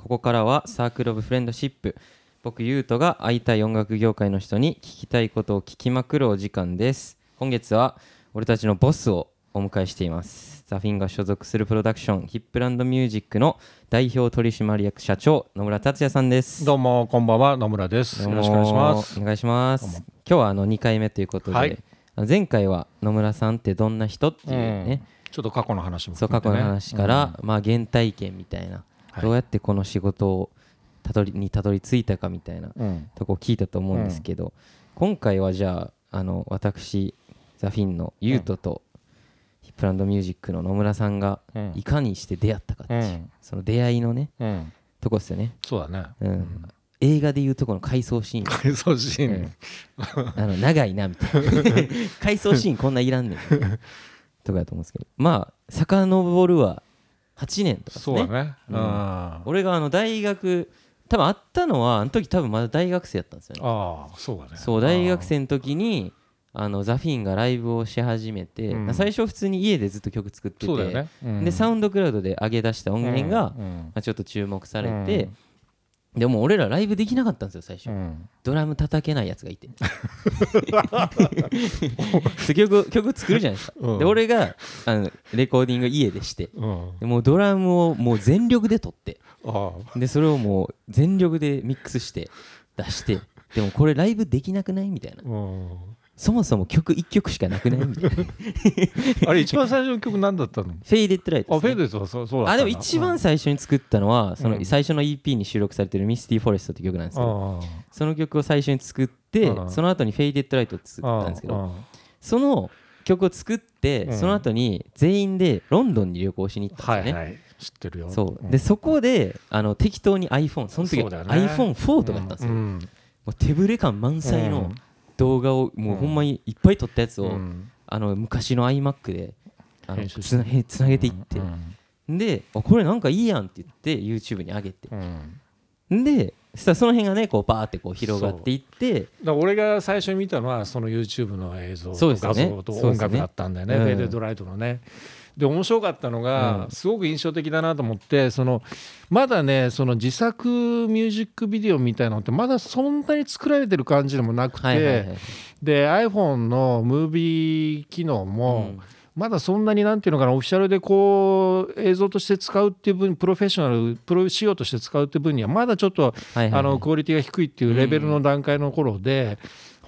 ここからはサークルオブフレンドシップ。僕ゆうとが会いたい音楽業界の人に聞きたいことを聞きまくるお時間です。今月は俺たちのボスをお迎えしています。ザフィンが所属するプロダクションヒップランドミュージックの代表取締役社長野村達也さんです。どうもこんばんは。野村です。よろしくお願いします。お願いします。今日はあの2回目ということで、はい。前回は野村さんってどんな人っていうね、ちょっと過去の話もそう過去の話から、まあ原体験みたいな、はいどうやってこの仕事をたどりにたどり着いたかみたいなうん。とこを聞いたと思うんですけど、今回はじゃああの私ザフィンのユートと、ヒップランドミュージックの野村さんがうん。いかにして出会ったかっていう、うん。その出会いのねうん。とこですよね、そうだね。うん。映画でいうとこの回想シーン。回想シーン。あの長いなみたいな。回想シーンこんないらんねん。とかだと思うんですけど。まあ遡るは8年とかね。そうだね。ううん。俺があの大学多分あったのはあの時多分まだ大学生やったんですよね。あ、そうだね。そう大学生の時にあのザフィンがライブをし始めて、うん。最初普通に家でずっと曲作っててね。うん。でサウンドクラウドで上げ出した音源が、まうん。あ、ちょっと注目されて、でも俺らライブできなかったんですよ最初、うん。ドラム叩けないやつがいて。で曲曲作るじゃないですか、うん。で俺があのレコーディング家でして。うん。でもうドラムをもう全力で撮って。あでそれをもう全力でミックスして出して。でもこれライブできなくない？みたいな。そもそも曲1曲しかなくない？みたいなフあれ一番最初の曲何だったの？ェイデッドライトね、フェイデとそうそうだ。あでも一番最初に作ったのはそのうん最初の EP に収録されてる「 Misty Forest」って曲なんですけどあその曲を最初に作ってうんその後に「フェイデッドライト」って作ったんですけどあその曲を作って、うん。その後に全員でロンドンに旅行しに行ったんですよね。はいはい。知ってるよ。そう。うん。でそこであの適当に iPhone その時そね。iPhone4 とかだったんですよ、うん。もう手ぶれ感満載の動画をもうほんまにいっぱい撮ったやつを、うん。あの昔の iMac であのつなへつなげていって。う、ん。であこれなんかいいやんって言って YouTube に上げて。うん。でそしたらその辺がねこうバーってこう広がっていって。だ俺が最初に見たのはその YouTube の映像と画像と音楽だったんだよね。そうですね。フェドライトのね。で面白かったのが、うん。すごく印象的だなと思ってそのまだねその自作ミュージックビデオみたいなのってまだそんなに作られてる感じでもなくて、はいはいはいで iPhone のムービー機能も、うん。まだそんなになんていうのかなオフィシャルでこう映像として使うっていう分プロフェッショナルプロ仕様として使うっていう分にはまだちょっとあのクオリティが低いっていうレベルの段階の頃で、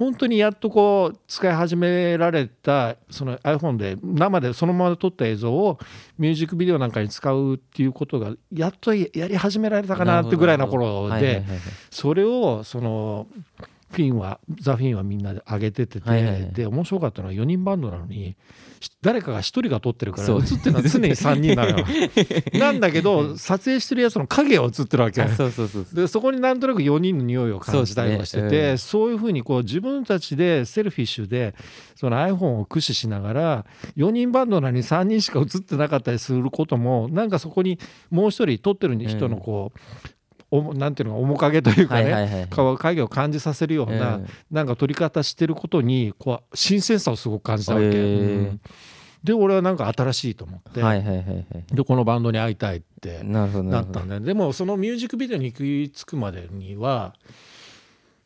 本当にやっとこう使い始められたその iPhone で生でそのまま撮った映像をミュージックビデオなんかに使うっていうことがやっとやり始められたかなってぐらいの頃でそれをそのフィンはザ・フィンはみんなで上げててて、はいはいはい。で面白かったのは4人バンドなのにし誰かが1人が撮ってるからそう。映ってるのは常に 3人なのよ。なんだけど撮影してるやつの影が映ってるわけ。あそうそうそうそう。でそこになんとなく4人の匂いを感じたりとかしててそうそう,、ですねいうふうにこう自分たちでセルフィッシュでその iPhone を駆使しながら4人バンドなのに3人しか映ってなかったりすることもなんかそこにもう一人撮ってる人のこう、おなんていうのか面影というかね、はいはいはい影を感じさせるような、うん。なんか撮り方してることにこう新鮮さをすごく感じたわけ、へーうん。で俺はなんか新しいと思って、はいはいはいはい。でこのバンドに会いたいってなったんででもそのミュージックビデオに行き着くまでには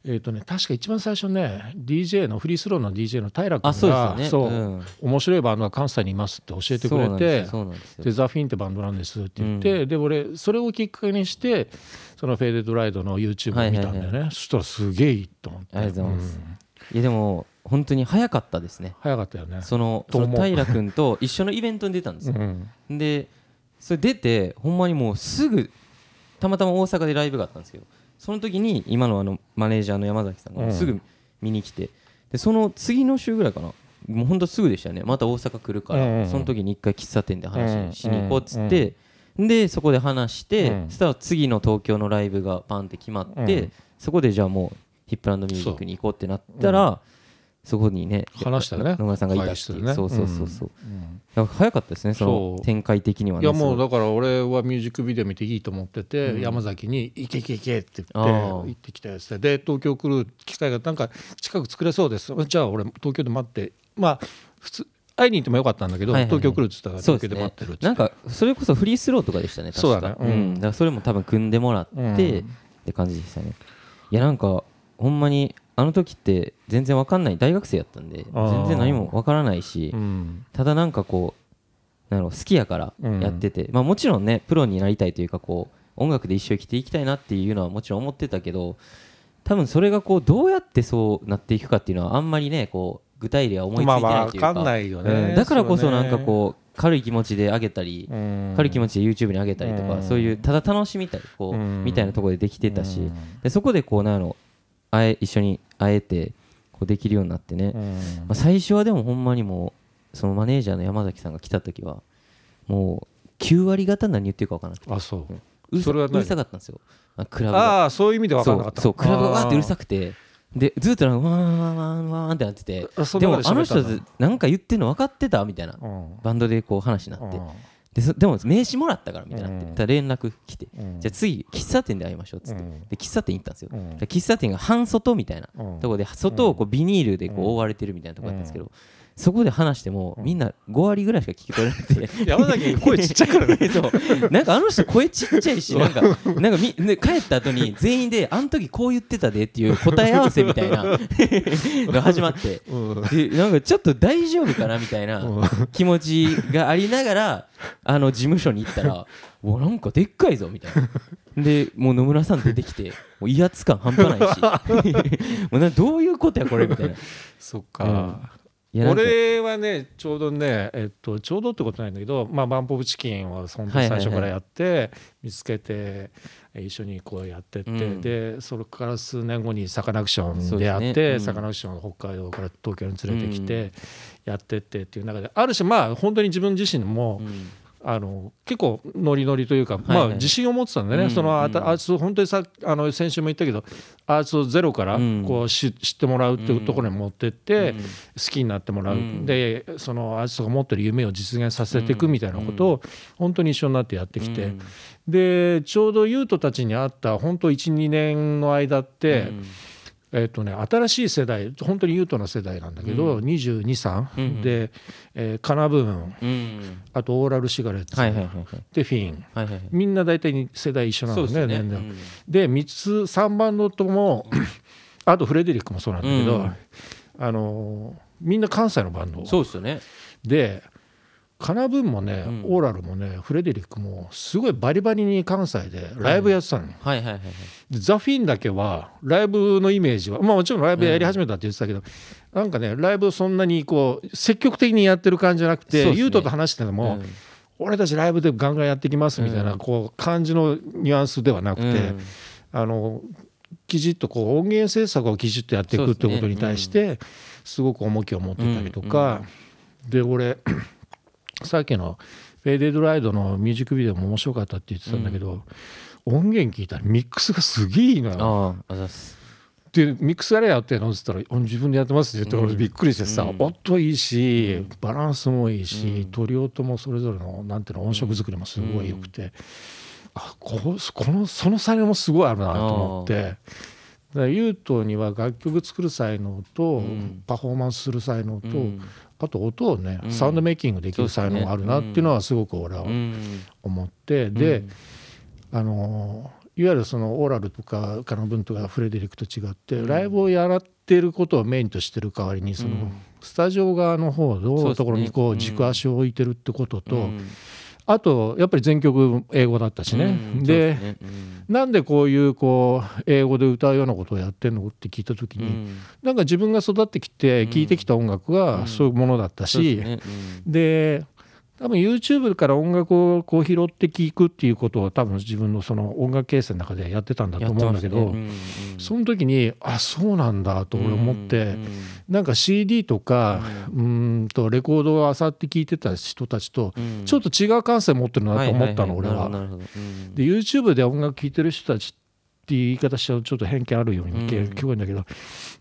えーとね、確か一番最初ね DJ のフリースローの DJ の平君がね。そう面白いバンドが関西にいますって教えてくれてでザ・フィンってバンドなんですって言って、で俺それをきっかけにしてそのフェーデッドライドの YouTube を見たんだよね、はいそしたらすげえいいと思って。ありがとうございます。ん。いやでも本当に早かったですね。早かったよね。そのその平君と一緒のイベントに出たんですよ。うん。でそれ出てほんまにもうすぐたまたま大阪でライブがあったんですけどその時に今のあのマネージャーの山崎さんうん。がすぐ見に来てでその次の週ぐらいかな。もうほんとすぐでしたよね。また大阪来るからその時に一回喫茶店でうん話しに行こうっつってでそこで話してうん。そしたら次の東京のライブがパンって決まっうてん。そこでじゃあもうヒップランドミュージックに行こうってなったらそこにね話したよね。野村さんがいたっていう。そうそうそうそう。うん。早かったですねその展開的にはいねやもうだから俺はミュージックビデオ見ていいと思ってて、うん。山崎に「行け行け行け」って言あってー行ってきたやつでで東京来る機会がなんか近く作れそうです。じゃあ俺東京で待って。まあ普通会いに行ってもよかったんだけど、はいはいはい。東京来るっつったから東京で待ってるっつって。なんかそれこそフリースローとかでしたね確か。そうだね。うん。ん。だからそれも多分組んでもらって、うん。って感じでしたね。いやなんかほんまにあの時って全然わかんない。大学生やったんで全然何もわからないし、うん。ただなんかこうな好きやからやってて、まあもちろんねプロになりたいというかこう音楽で一生生きていきたいなっていうのはもちろん思ってたけど多分それがこうどうやってそうなっていくかっていうのはあんまりねこう具体例は思いついてまあないというか,、わかんないよね。うん。だからこそなんかこう軽い気持ちであげたり、うん。軽い気持ちで YouTube に上げたりとか、うん。そういうただ楽しみたいこう、うん。みたいなところでできてたし、うん。でそこでこうなんやろ会え一緒に会えてこうできるようになってね、うん。まあ、最初はでもほんまにもうそのマネージャーの山崎さんが来た時はもう9割方何言ってるか分からなくて。あそう。うるさそれは何？うるさかったんですよ。あクラブが。ああそういう意味で分かんなかったそう。クラブがわーってうるさくくて。でずっとなんかワーンワーンワーンワーンってなってて。あそんでもあの人なんか言ってんの分かってたみたいなバンドでこう話になってでそでも名刺もらったからみたいになって連絡来てうん。じゃあ次喫茶店で会いましょうっつって。うん。で喫茶店行ったんですよ。喫茶店が半外みたいなうん。ところで外をこうビニールでこう覆われてるみたいなところだったんですけどそこで話してもみんな5割ぐらいしか聞き取れなくて。山崎声ちっちゃいからねそう。なんかあの人声ちっちゃいしなんかなんかみ、ね、帰った後に全員であの時こう言ってたでっていう答え合わせみたいな が始まって。うん。でなんかちょっと大丈夫かなみたいな気持ちがありながらあの事務所に行ったら おなんかでっかいぞみたいな。でもう野村さん出てきてもう威圧感半端ないし。もうなどういうことやこれみたいな。そっか俺はねちょうどね、えっと、ちょうどってことないんだけど、まあ、バンポブチキンを本当に最初からやって、見つけてえ一緒にこうやってって、うん。でそれから数年後にサカナクションでやって、うん。サカナクションを北海道から東京に連れてきてやってってっていう中である種まあ本当に自分自身も、うんあの結構ノリノリというか、まあ、自信を持ってたんでね、うんそのあたうんアーツを本当にさあの先週も言ったけどアーツをゼロからうん。こうし知ってもらうっていうところに持ってって、うん好きになってもらう、うん。でそのアーティストが持ってる夢を実現させていくみたいなことを本当に一緒になってやってきて、うん。でちょうど優斗たちに会った本当12年の間って、うんえっとね、新しい世代本当に優斗の世代なんだけど、う223、うん。で、えーカナブーン。うんあとオーラルシガレッツ、はいはいはいはい。でフィン。みんな大体世代一緒なんだね年齢うん。で3つ3バンドともあとフレデリックもそうなんだけど、うんあのーみんな関西のバンド。そうですよね。でカナブーンもね、うん。オーラルもねフレデリックもすごいバリバリに関西でライブやってたのよ、はいはいはいはい。でザ・フィンだけはライブのイメージはまあもちろんライブやり始めたって言ってたけど、なんかねライブをそんなにこう積極的にやってる感じじゃなくて、そうですね。ユートと話してても、うん。俺たちライブでガンガンやってきますみたいな、うん。こう感じのニュアンスではなくて、うん。あのきちっとこう音源制作をきちっとやっていくってことに対してすごく重きを持ってたりとか、で俺さっきの「フェイデッドライド」のミュージックビデオも面白かったって言ってたんだけど、音源聞いたらミックスがすげえいいのよ。あでミックスやれやってんのっつったら「自分でやってます」って言って俺びっくりしてさ、うん。音いいしバランスもいいし、うん。鳥音もそれぞれのなんていうの音色作りもすごい良くて、あここのその才能もすごいあるなと思って。だからユートには楽曲作る才能と、うん。パフォーマンスする才能と、うんあと音をね、うん。サウンドメイキングできる才能があるなっていうのはすごく俺はうん。思って、で、あのいわゆるそのオーラルとかカナブンとかフレデリックと違って、ライブをやってることをメインとしてる代わりにその、うん。スタジオ側の方のところにこそう軸足を置いてるってことと、うんあとやっぱり全曲英語だったしね。うんでね。うん。なんでこういうこう英語で歌うようなことをやってんのって聞いた時に、うん。なんか自分が育ってきて聴いてきた音楽うんがそういうものだったし、ですね多分 YouTube から音楽をこう拾って聴くっていうことを多分自分のその音楽形成の中でやってたんだと思うんだけど、やってますね。うんその時にあそうなんだと俺思って、うんなんか CD とかうーんとレコードを漁って聴いてた人たちとうん。ちょっと違う感性持ってるなと思ったの俺は。で YouTube で音楽聴いてる人たちっていう言い方しちゃうとちょっと偏見あるようにうん。聞こえるんだけど、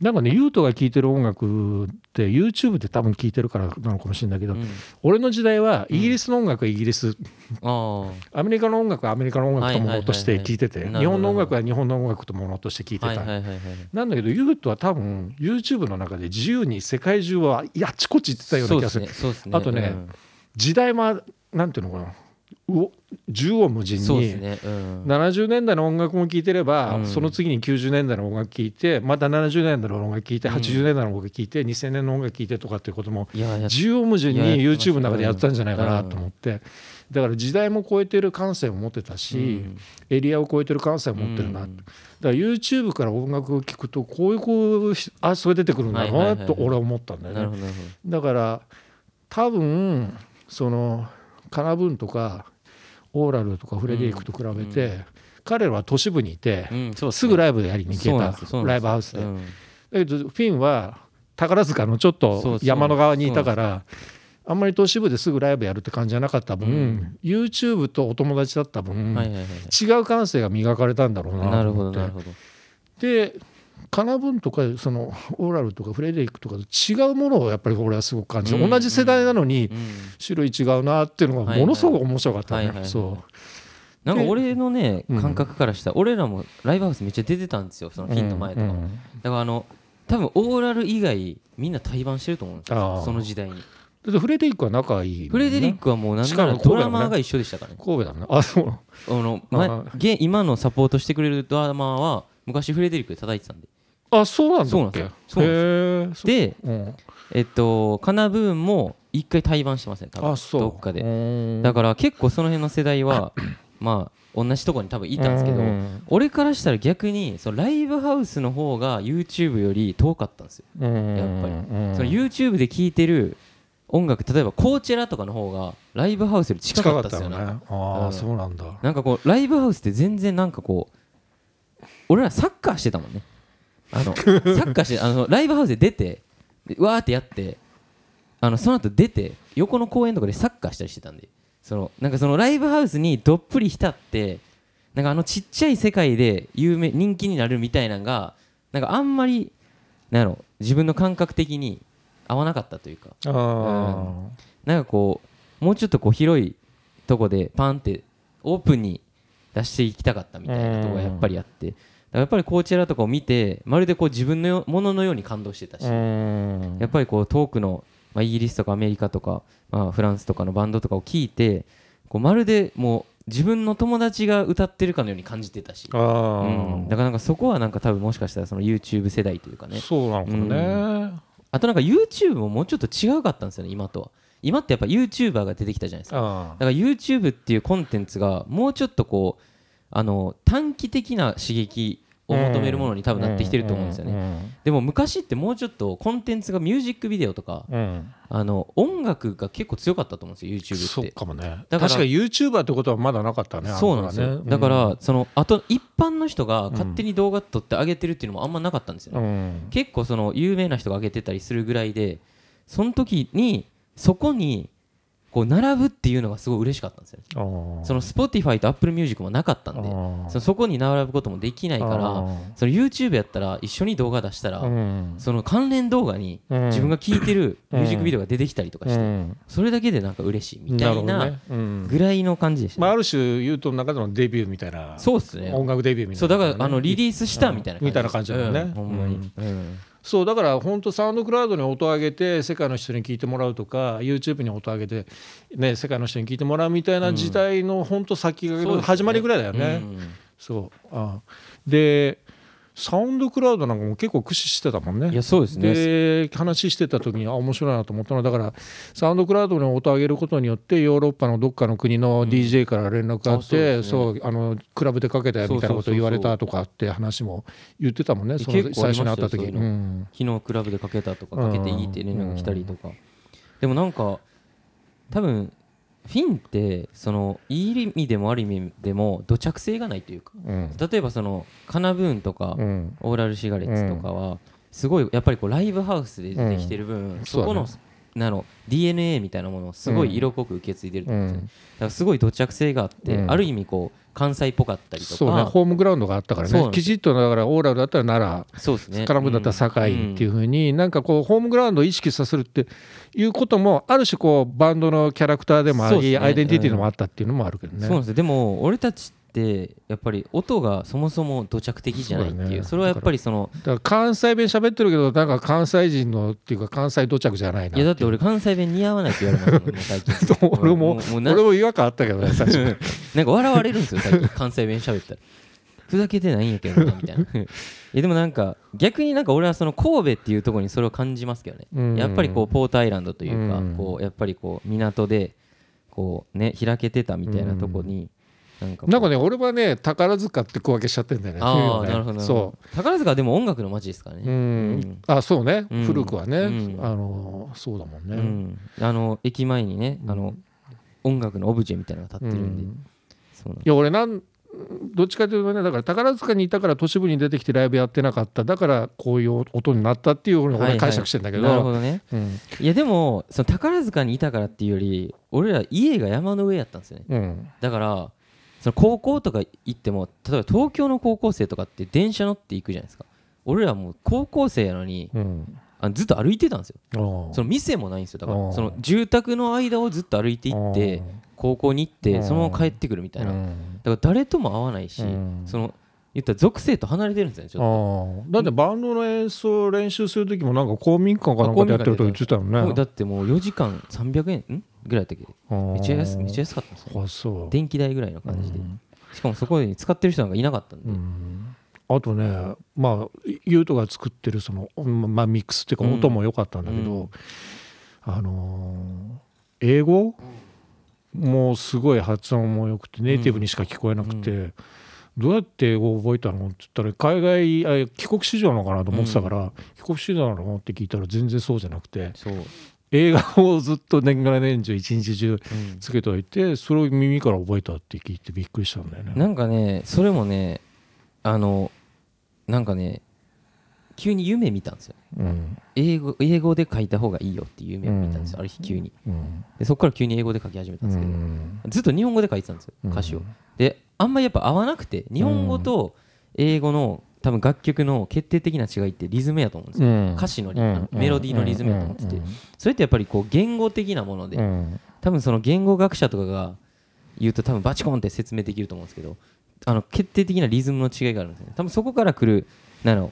なんかねユートが聴いてる音楽って YouTube で多分聴いてるからなのかもしれないけど、うん。俺の時代はイギリスの音楽はイギリス、あアメリカの音楽はアメリカの音楽とものとして聴いてて、日本の音楽は日本の音楽とものとして聴いてた、なんだけどユートは多分 YouTube の中で自由に世界中はあちこち行ってたような気がする。あとねうん。時代もなんていうのかな縦横無尽に、ね。うん。70年代の音楽も聴いてれば、うん。その次に90年代の音楽聴いてまた70年代の音楽聴いてうん。80年代の音楽聴いて2000年の音楽聴いてとかっていうことも縦横無尽に YouTube の中でやってたんじゃないかなと思って。だから時代も超えてる感性を持ってたし、うん。エリアを超えてる感性を持ってるな、うん。だから YouTube から音楽を聴くとこういうこうあそれ出てくるんだなと俺は思ったんだよね。だから多分そのカナブとかオーラルとかフレデリックと比べて、うん。彼らは都市部にいて、どうんそうすぐライイブやりに行けたライブハウスで、うん。だけどフィンは宝塚のちょっと山の側にいたからあんまり都市部ですぐライブやるって感じじゃなかった分、うん。YouTube とお友達だった分、はいはいはい違う感性が磨かれたんだろうはいなるなと思って。ほどなるほど。でカナブンとかその オーラルとかフレデリックとかと違うものをやっぱり俺はすごく感じる、うん同じ世代なのにうん種類違うなっていうのがものすごく面白かったね、はいそなんか俺のねうん。感覚からしたら俺らもライブハウスめっちゃ出てたんですよそのうフィンの前とか。うん。うんだからあの多分オーラル以外みんな対バンしてると思うんですよその時代に。だってフレデリックは仲いいもんね、フレデリックはもうなんしなからドラマーが一緒でしたからね。神戸だねあそう。あのあま今のサポートしてくれるドラマーは昔フレデリックで叩いてたんであそうなんだっけ？そうなんですでうん。えっとカナブーンも一回対バンしてますね多分。あそう。どっかで。でだから結構その辺の世代は まあ同じとこに多分いたんですけどうん。俺からしたら逆にそのライブハウスの方が YouTube より遠かったんですよ。うん。やっぱり。うん。その YouTube で聴いてる音楽例えばコーチェラとかの方がライブハウスより近近かっですよ。ね。ああうん。そうなんだ。なんかこうライブハウスって全然なんかこう俺らサッカーしてたもんねあの サッカーしてあのライブハウスで出てでわーってやってあのその後出て横の公園とかでサッカーしたりしてたんで。そのなんかそのライブハウスにどっぷり浸ってなんかあのちっちゃい世界で有名人気になるみたいなのがなんかあんまりなんやろ自分の感覚的に合わなかったというか。ああなんかこうもうちょっとこう広いとこでパンってオープンに出していきたかったみたいなとこがやっぱりあってやっぱりコーチェラとかを見てまるでこう自分のよもののように感動してたしうん。やっぱりこう遠くの、まあ、イギリスとかアメリカとか、まあ、フランスとかのバンドとかを聞いてこうまるでもう自分の友達が歌ってるかのように感じてたし、あうん、あだからなんかそこはなんか多分もしかしたらその YouTube 世代というかね。そうなのかもねあとなんか YouTube ももうちょっと違うかったんですよね今とは。今ってやっぱ YouTuber が出てきたじゃないですか。あだから YouTube っていうコンテンツがもうちょっとこうあの短期的な刺激を求めるものに多分なってきてると思うんですよね、ねでも昔ってもうちょっとコンテンツがミュージックビデオとかうん。あの音楽が結構強かったと思うんですよそ YouTube って。うかもね。だから確か YouTuber ってことはまだなかったねそうなんですよ、ね。だからそのあと一般の人が勝手に動画撮って上げてるっていうのもあんまなかったんですよね、うん。結構その有名な人が上げてたりするぐらいでその時にそこにこう並ぶっていうのがすごい嬉しかったんですよ。その Spotify と Apple Music もなかったんでそのそこに並ぶこともできないからその YouTube やったら一緒に動画出したら、うん。その関連動画にうん。自分が聴いてるミュージックビデオが出てきたりとかして、うん。それだけでなんか嬉しいみたいなぐらいの感じでした、まあある種ユートの中でのデビューみたいな。そうっすね。音楽デビューみたそいうなね。だからあのリリースしたみたいなみたいな感じだもんね。うんほんまに、うんそうだから本当サウンドクラウドに音を上げて世界の人に聞いてもらうとか YouTube に音を上げてね世界の人に聞いてもらうみたいな時代の本当先駆けの始まりぐらいだよね。うん。そう。あ。でサウンドクラウドなんかも結構駆使してたもんね。いやそうですね。で話してた時にあ面白いなと思ったのはだからサウンドクラウドに音を上げることによってヨーロッパのどっかの国の DJ から連絡があって、すね。そうあのクラブでかけたよみたいなことを言われたとかって話も言ってたもんね。その最初に会った時ましたよそうん。昨日クラブでかけたとかかけていいって連絡来たりとか。でもなんか多分フィンってそのいい意味でも悪い意味でも土着性がないというかうん。例えばそのカナブーンとかうん。オーラルシガレッツとかはすごいやっぱりこうライブハウスで出てきてる分ん。そこのそなの DNA みたいなものをすごい色濃く受け継いでるんですよ、うん。だからすごい土着性があって、うん。ある意味こう関西っぽかったりとか。そうねホームグラウンドがあったからね。きちっとだからオーラルだったら奈そうですね。良スカラムだったら堺っていうふうになんかこうホームグラウンドを意識させるっていうこともある種こうバンドのキャラクターでもあり、ね。アイデンティティでもあったっていうのもあるけどね。そうですよ。でも俺たちってやっぱり音がそもそも土着的じゃないっていう。それはやっぱりそのだから関西弁喋ってるけどなんか関西人のっていうか関西土着じゃないないやだって俺関西弁似合わないって言われますもん もう最近俺も俺も違和感あったけどね最初 なんか笑われるんですよ最近。関西弁喋ったら。ふざけてないんやけどなみたいな。えでもなんか逆になんか俺はその神戸っていうところにそれを感じますけどね、うん。やっぱりこうポートアイランドというか、うん。こうやっぱりこう港でこうね開けてたみたいなとこになんかこう。なんかね俺はね宝塚って小分けしちゃってんだよね。ああ、ね。なるほど。そど宝塚はでも音楽の街ですからね。ううん。あそうね、うん古くはね、うん。あのそうだもんね、うん。あの駅前にねあの音楽のオブジェみたいなのが立ってるんで、いや俺なんどっちかというとねだから宝塚にいたから都市部に出てきてライブやってなかった。だからこういう音になったっていうのをはいはい。俺解釈してんだけど,、なるほどね。うん。いやでもその宝塚にいたからっていうより俺ら家が山の上やったんですよね。うん。だからその高校とか行っても例えば東京の高校生とかって電車乗って行くじゃないですか。俺らもう高校生やのにうん。あずっと歩いてたんですよ。その店もないんですよ。だからその住宅の間をずっと歩いて行って高校に行ってそのまま帰ってくるみたいな。だうん。から誰とも会わないしうん。その言ったら属性と離れてるんですよねちょっと。だってバンドの演奏練習する時もなんか公民館かなんかでやってると言ってたよね。だってもう4時間300円んぐらいやったっけ？めっちゃ安めっちゃ安かったんですよ。あそう。電気代ぐらいの感じで。うん。しかもそこに使ってる人なんかいなかったんで。うん。あとねまあユートが作ってるその、まあ、ミックスっていうかうん音も良かったんだけど、うん。あのー英語、もうすごい発音も良くてネイティブにしか聞こえなくて、どうやって英語を覚えたのって言ったら海外あ帰国子女なのかなと思ってたから、帰国子女なのって聞いたら全然そうじゃなくて映画をずっと年がら年中一日中うん。つけておいてそれを耳から覚えたって聞いてびっくりしたんだよね。なんかねそれもねあのなんかね急に夢見たんですようん。英語英語で書いた方がいいよっていう夢を見たんですよ、うん。ある日急に。うん。でそこから急に英語で書き始めたんですけど、うん。ずっと日本語で書いてたんですよ歌詞を、であんまりやっぱ合わなくて日本語と英語の多分楽曲の決定的な違いってリズムやと思うんですよ、うん。歌詞のメロディーのリズムやと思ってて。うん。それってやっぱりこう言語的なもので、うん。多分その言語学者とかが言うと多分バチコンって説明できると思うんですけどあの決定的なリズムの違いがあるんですよね。多分そこから来るなんだろう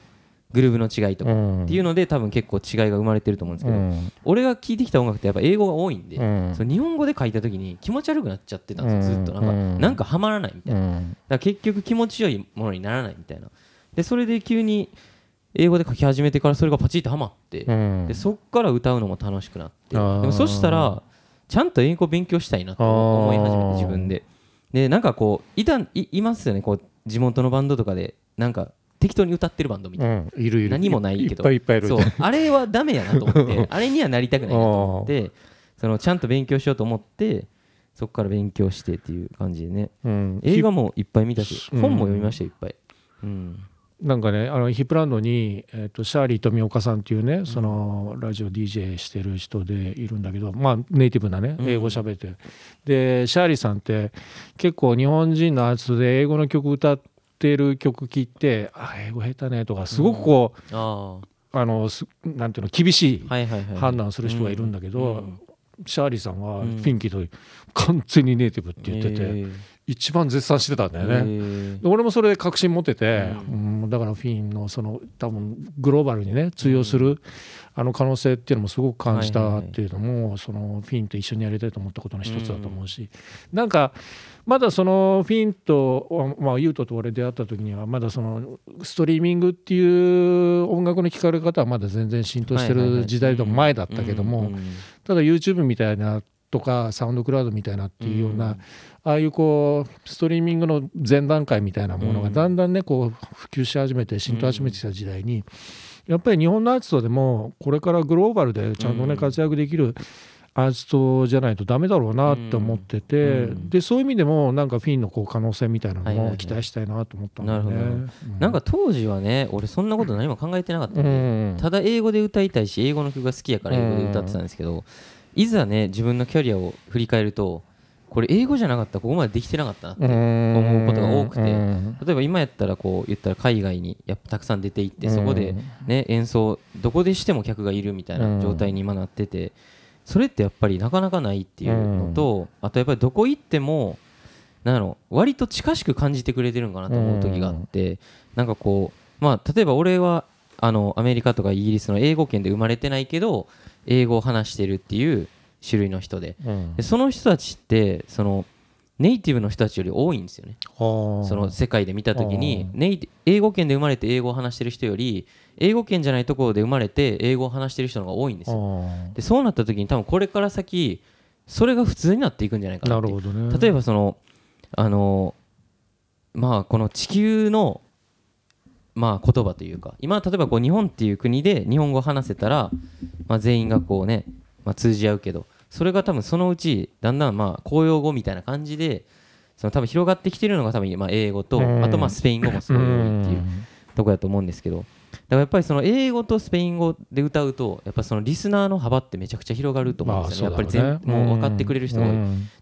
グルーブの違いとかうん。っていうので多分結構違いが生まれてると思うんですけど、うん。俺が聴いてきた音楽ってやっぱ英語が多いんで、うん。その日本語で書いた時に気持ち悪くなっちゃってたんですよずっとなんか、うん。なんかはまらないみたいな、だかうんら結局気持ちよいものにならないみたいな。でそれで急に英語で書き始めてからそれがパチッとはまって、うん。でそっから歌うのも楽しくなってでもそしたらちゃんと英語勉強したいなと思い始めて自分で。でなんかこういたいいますよね。こう地元のバンドとかでなんか適当に歌ってるバンドみたいな、うんいるいる。何もないけど。いっぱいいっぱいいる。そう。あれはダメやなと思って。あれにはなりたくないなと思って。そのちゃんと勉強しようと思ってそこから勉強してっていう感じでね。うん。映画もいっぱい見たしうん。本も読みましたよいっぱい、うん、なんかねあのヒップランドに、えー、とシャーリー富岡さんっていうねそのラジオ DJ してる人でいるんだけどまあネイティブなねうん。英語喋って。る、でシャーリーさんって結構日本人のアーティストで英語の曲歌ってる曲聴いて「あ英語下手ね」とかすごくこう、ああ。のすなんていうの厳しい判断する人がいるんだけど、うんシャーリーさんはうんフィンキーと完全にネイティブって言ってて、え。ー一番絶賛してたんだよね。俺もそれで確信持ってて、ううんだからフィンのその多分グローバルにね通用する、あの可能性っていうのもすごく感じたっていうのも、そのフィンと一緒にやりたいと思ったことの一つだと思うし、なん。かまだそのフィンと、まあ、ユートと俺出会った時にはまだそのストリーミングっていう音楽の聴かれ方はまだ全然浸透してる時代の前だったけども、ただ YouTube みたいなとかサウンドクラウドみたいなっていうような、うんああいうこうストリーミングの前段階みたいなものがうんだんだんねこう普及し始めて浸透し始めてきた時代にやっぱり日本のアーティストでもこれからグローバルでちゃんとねうん。活躍できるアーティストじゃないとダメだろうなって思ってて、うん。うんでそういう意味でもなんかフィンのこう可能性みたいなのはいはいはい。も期待したいなと思ったんだよね。なん。なんか当時はね俺そんなこと何も考えてなかったんで、うん。ただ英語で歌いたいし英語の曲が好きやから英語で歌ってたんですけど、いざね自分のキャリアを振り返るとこれ英語じゃなかったらここまでできてなかったなって、思うことが多くて。うん。例えば今やったらこう言ったら海外にやっぱたくさん出ていってそこでね演奏どこでしても客がいるみたいな状態に今なっててそれってやっぱりなかなかないっていうのとあとやっぱりどこ行ってもなんだろう割と近しく感じてくれてるんかなと思う時があってなんかこうまあ例えば俺はあのアメリカとかイギリスの英語圏で生まれてないけど英語を話してるっていう種類の人で。うん。でその人たちってそのネイティブの人たちより多いんですよね。その世界で見た時にネイ英語圏で生まれて英語を話してる人より英語圏じゃないところで生まれて英語を話してる人の方が多いんですよ。でそうなった時に多分これから先それが普通になっていくんじゃないかななるほどね。例えばそのあのまあこの地球のまあ言葉というか今例えばこう日本っていう国で日本語を話せたら、まあ、全員がこうね、まあ、通じ合うけどそれが多分そのうちだんだんまあ公用語みたいな感じでその多分広がってきてるのが多分まあ英語とうん。あとまあスペイン語もすごい多いっていうとこやと思うんですけどだからやっぱりその英語とスペイン語で歌うとやっぱそのリスナーの幅ってめちゃくちゃ広がると思うんですよね、やっぱり全もう分かってくれる人が多い、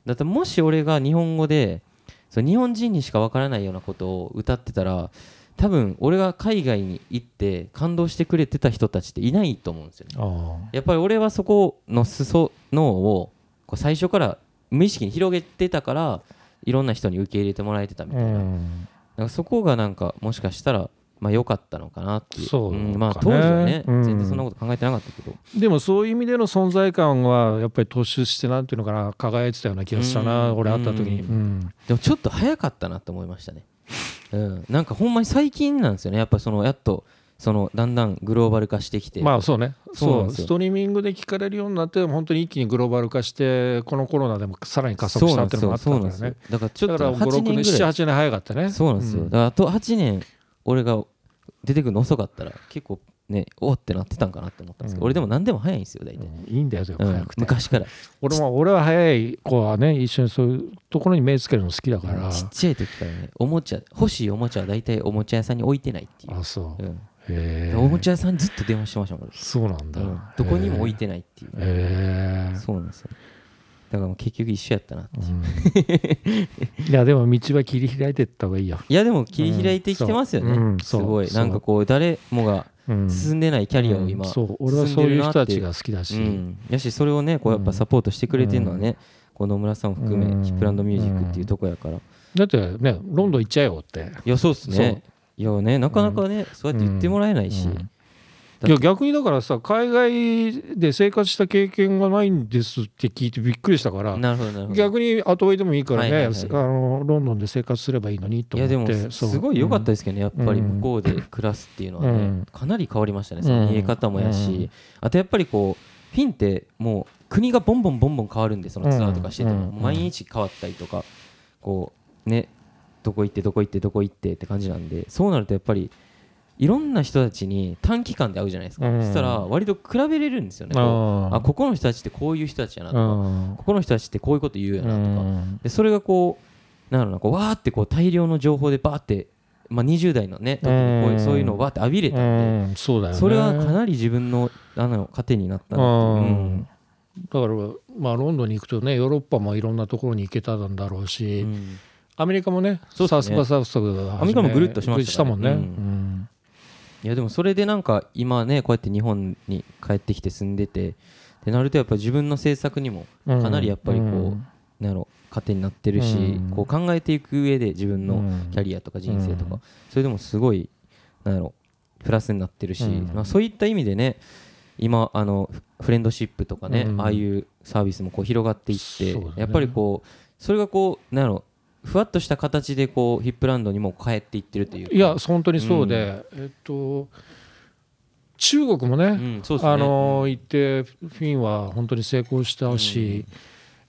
だってもし俺が日本語でそう日本人にしか分からないようなことを歌ってたら多分俺が海外に行って感動してくれてた人たちっていないと思うんですよね。あやっぱり俺はそこの裾野をこう最初から無意識に広げてたからいろんな人に受け入れてもらえてたみあたいな,、なんかそこがなんかもしかしたらまあ良かったのかなっていう。そうかね。んまあ当時はね、うん。全然そんなこと考えてなかったけど。でもそういう意味での存在感はやっぱり突出してなんていうのかな輝いてたような気がしたな、うん。俺会った時に、でもちょっと早かったなと思いましたね。うん、なんかほんまに最近なんですよね。やっぱそのやっとそのだんだんグローバル化してきて。まあそうねそうストリーミングで聞かれるようになって本当に一気にグローバル化してこのコロナでもさらに加速したっていうのがあったからね。だからちょっと8 56年年ぐらい。78年早かったねそうなんですよ。だからあと8年俺が出てくるの遅かったら結構ねおってなってたんかなって思ったんですけど、うん。俺でも何でも早いんですよ大体。うん。いいんだよでもうん早くて、昔から。俺も俺は早い子はね一緒にそういうところに目つけるの好きだから、ちっちゃい時からねおもちゃ欲しいおもちゃは大体おもちゃ屋さんに置いてないっていう。あ、そううん。おもちゃ屋さんにずっと電話してましたもん俺。そうなんだ、うん。どこにも置いてないっていうへえ。そうなんですよ。だからもう結局一緒やったなってう。ん。いやでも道は切り開いていった方がいいよ、いやでも切り開いてきてますよね、うん。うそう。ごい。なんかこう誰もがうん進んでないキャリアを今、うん。そう。俺はそういう人たちが好きだし、うん、やしそれをねこうやっぱサポートしてくれてるのはね、こう野村さんを含め、うん。ヒップランドミュージックっていうとこやから、だってねロンドン行っちゃえよって。いやそうっすね。いやねなかなかね、そうやって言ってもらえないし、いや逆にだからさ海外で生活した経験がないんですって聞いてびっくりしたから逆に後追いでもいいからね、はいはいはい。あのロンドンで生活すればいいのにといや思ってでもすごい良かったですけどね、やっぱりうん。向こうで暮らすっていうのはね、うん。かなり変わりましたね、その見え方もやし、うん。あとやっぱりこう、フィンってもう国がボンボンボンボン変わるんで、そのツアーとかしてても、毎日変わったりとか、こうね、どこ行って、どこ行って、どこ行ってって感じなんで、そうなるとやっぱり、いろんな人たちに短期間で会うじゃないですか、うん。そしたら割と比べれるんですよね、ああここの人たちってこういう人たちやなとか、うん。ここの人たちってこういうこと言うよなとか。うん。でそれがこうなんだろうなこうわーってこう大量の情報でバーって、まあ、20代のね時にこういううん。そういうのをバーって浴びれたんで、うん。そうだよね。それはかなり自分のあの糧になったなっていう、うん。だからまあロンドンに行くとねヨーロッパもいろんなところに行けたんだろうし、うん。アメリカもねそうね。サウスバサウスがアメリカもぐるっとしましたね。もんね、うんうんいやでもそれでなんか今ねこうやって日本に帰ってきて住んでてってなるとやっぱ自分の制作にもかなりやっぱりこう、うん。なんやろ糧になってるし、うん。こう考えていく上で自分のうん。キャリアとか人生とか、うん。それでもすごいなんやろプラスになってるし、うん。まあ、そういった意味でね今あのフフレンドシップとかね、うん。ああいうサービスもこう広がっていって、ね。やっぱりこうそれがこうなんやろふわっとした形でこうヒップランドにも帰っていってるというか。いや本当にそうで、えっと中国もね、うん、ね。あの行ってフィンは本当に成功したし、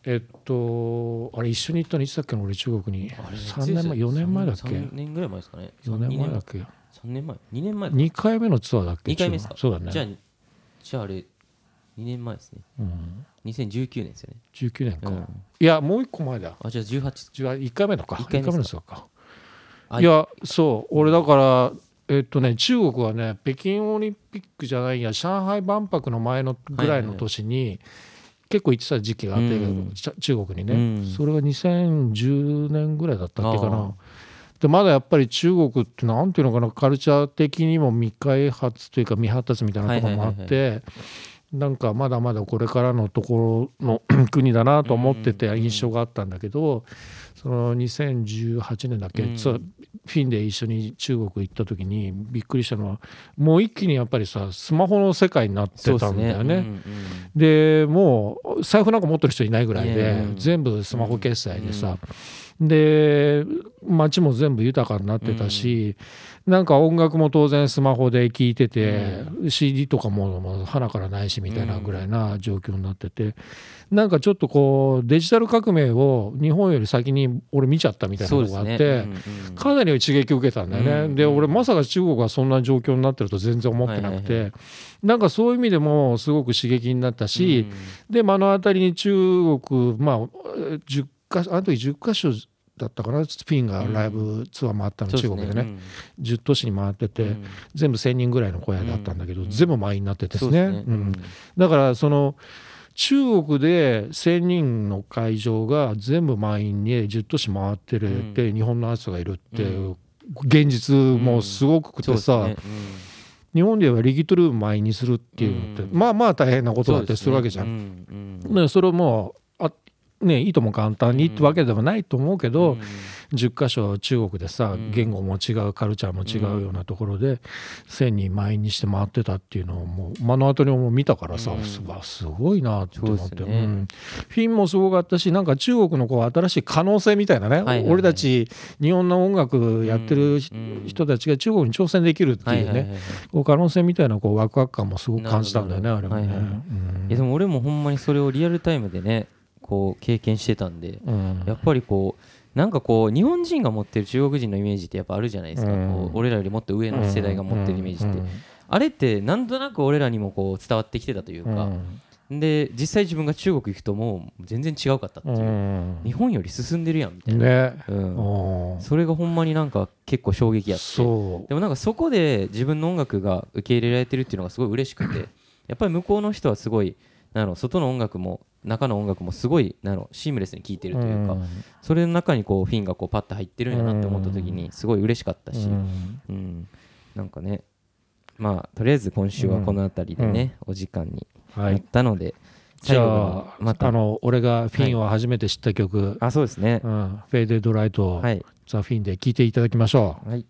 えっとあれ一緒に行ったのいつだっけな俺中国に。あれ3年前4年前だっけ？3年ぐらい前ですかね。4年前だっけ？3年前2年前2回目のツアーだっけ？二回目ですか？そうだね。じゃあじゃああれ2年前ですね。うん、2019年ですよね。19年か、うん。いやもう一個前だ。あじゃあ18 1回目のか。一回目のそうか。あいやそう。俺だからえっとね中国はね北京オリンピックじゃないや上海万博の前のぐらいの年に、結構行ってた時期があって、うん。中国にね、うん。それが2010年ぐらいだったっけかな。でまだやっぱり中国ってなんていうのかなカルチャー的にも未開発というか未発達みたいなところもあっはいてなんかまだまだこれからのところの 国だなと思ってて印象があったんだけどその2018年だっけ、うん。フィンで一緒に中国行った時にびっくりしたのはもう一気にやっぱりさスマホの世界になってたんだよね。ね。うんうんでもう財布なんか持ってる人いないぐらいで、うん全部スマホ決済でさ、で街も全部豊かになってたし、なんか音楽も当然スマホで聴いてて、CD とかももう花からないしみたいなぐらいな状況になってて、なんかちょっとこうデジタル革命を日本より先に俺見ちゃったみたいなのがあって。うんうんかなり刺激を受けたんだよね、うんで俺まさか中国がそんな状況になってると全然思ってなくて、はいはなんかそういう意味でもすごく刺激になったし、で目の当たりに中国まあえー10かあの時10か所だったかな。スピンがライブツアー回ったの、中国でね、10都市に回ってて、うん。全部1,000人ぐらいの小屋だったんだけど、うん。全部満員になっててですね。だからその中国で1,000人の会場が全部満員に10都市回ってるって、日本のアーティストがいるっていう現実もすごくてさ、日本ではリキッドルーム満員にするっていうのって、うん。まあまあ大変なうんことだったりするわけじゃん。それをもうあねいいとも簡単にってわけではないと思うけど、うん。10箇所中国でさうん。言語も違うカルチャーも違うようなところで1,000人満員にして回ってたっていうのをもう目の当たりにも見たからさ、うん。すごいなって思って、ね。うん。フィンもすごかったしなんか中国のこう新しい可能性みたいなね、はいはいはい。俺たち日本の音楽やってる人,、たちが中国に挑戦できるっていうね、はいはいはいはい。こう可能性みたいなこうワクワク感もすごく感じたんだよねなあれもね。はいはいうん。いやでも俺もほんまにそれをリアルタイムでねこう経験してたんでうん。やっぱりこうなんかこう日本人が持ってる中国人のイメージってやっぱあるじゃないですか、うん。こう俺らよりもっと上の世代が持ってるイメージって、うんあれってなんとなく俺らにもこう伝わってきてたというか、で実際自分が中国行くともう全然違うかったっていう、うん。日本より進んでるやんみたいな、ね、うん、うんそれがほんまになんか結構衝撃やって。でもなんかそこで自分の音楽が受け入れられてるっていうのがすごい嬉しくて。やっぱり向こうの人はすごいなんやろ外の音楽も中の音楽もすごいなんやろシームレスに聴いてるというか、ん。それの中にこうフィンがこうパッと入ってるんやなって思った時にすごい嬉しかったし、うん。うん。なんかねまあとりあえず今週はこの辺りでね、お時間になっはいたので、じ最後ゃあにまたあの俺がフィンを初めて知った曲。あそうですね「うん、フェイデッドライト」はい、ザ・フィンで聴いていただきましょう。はい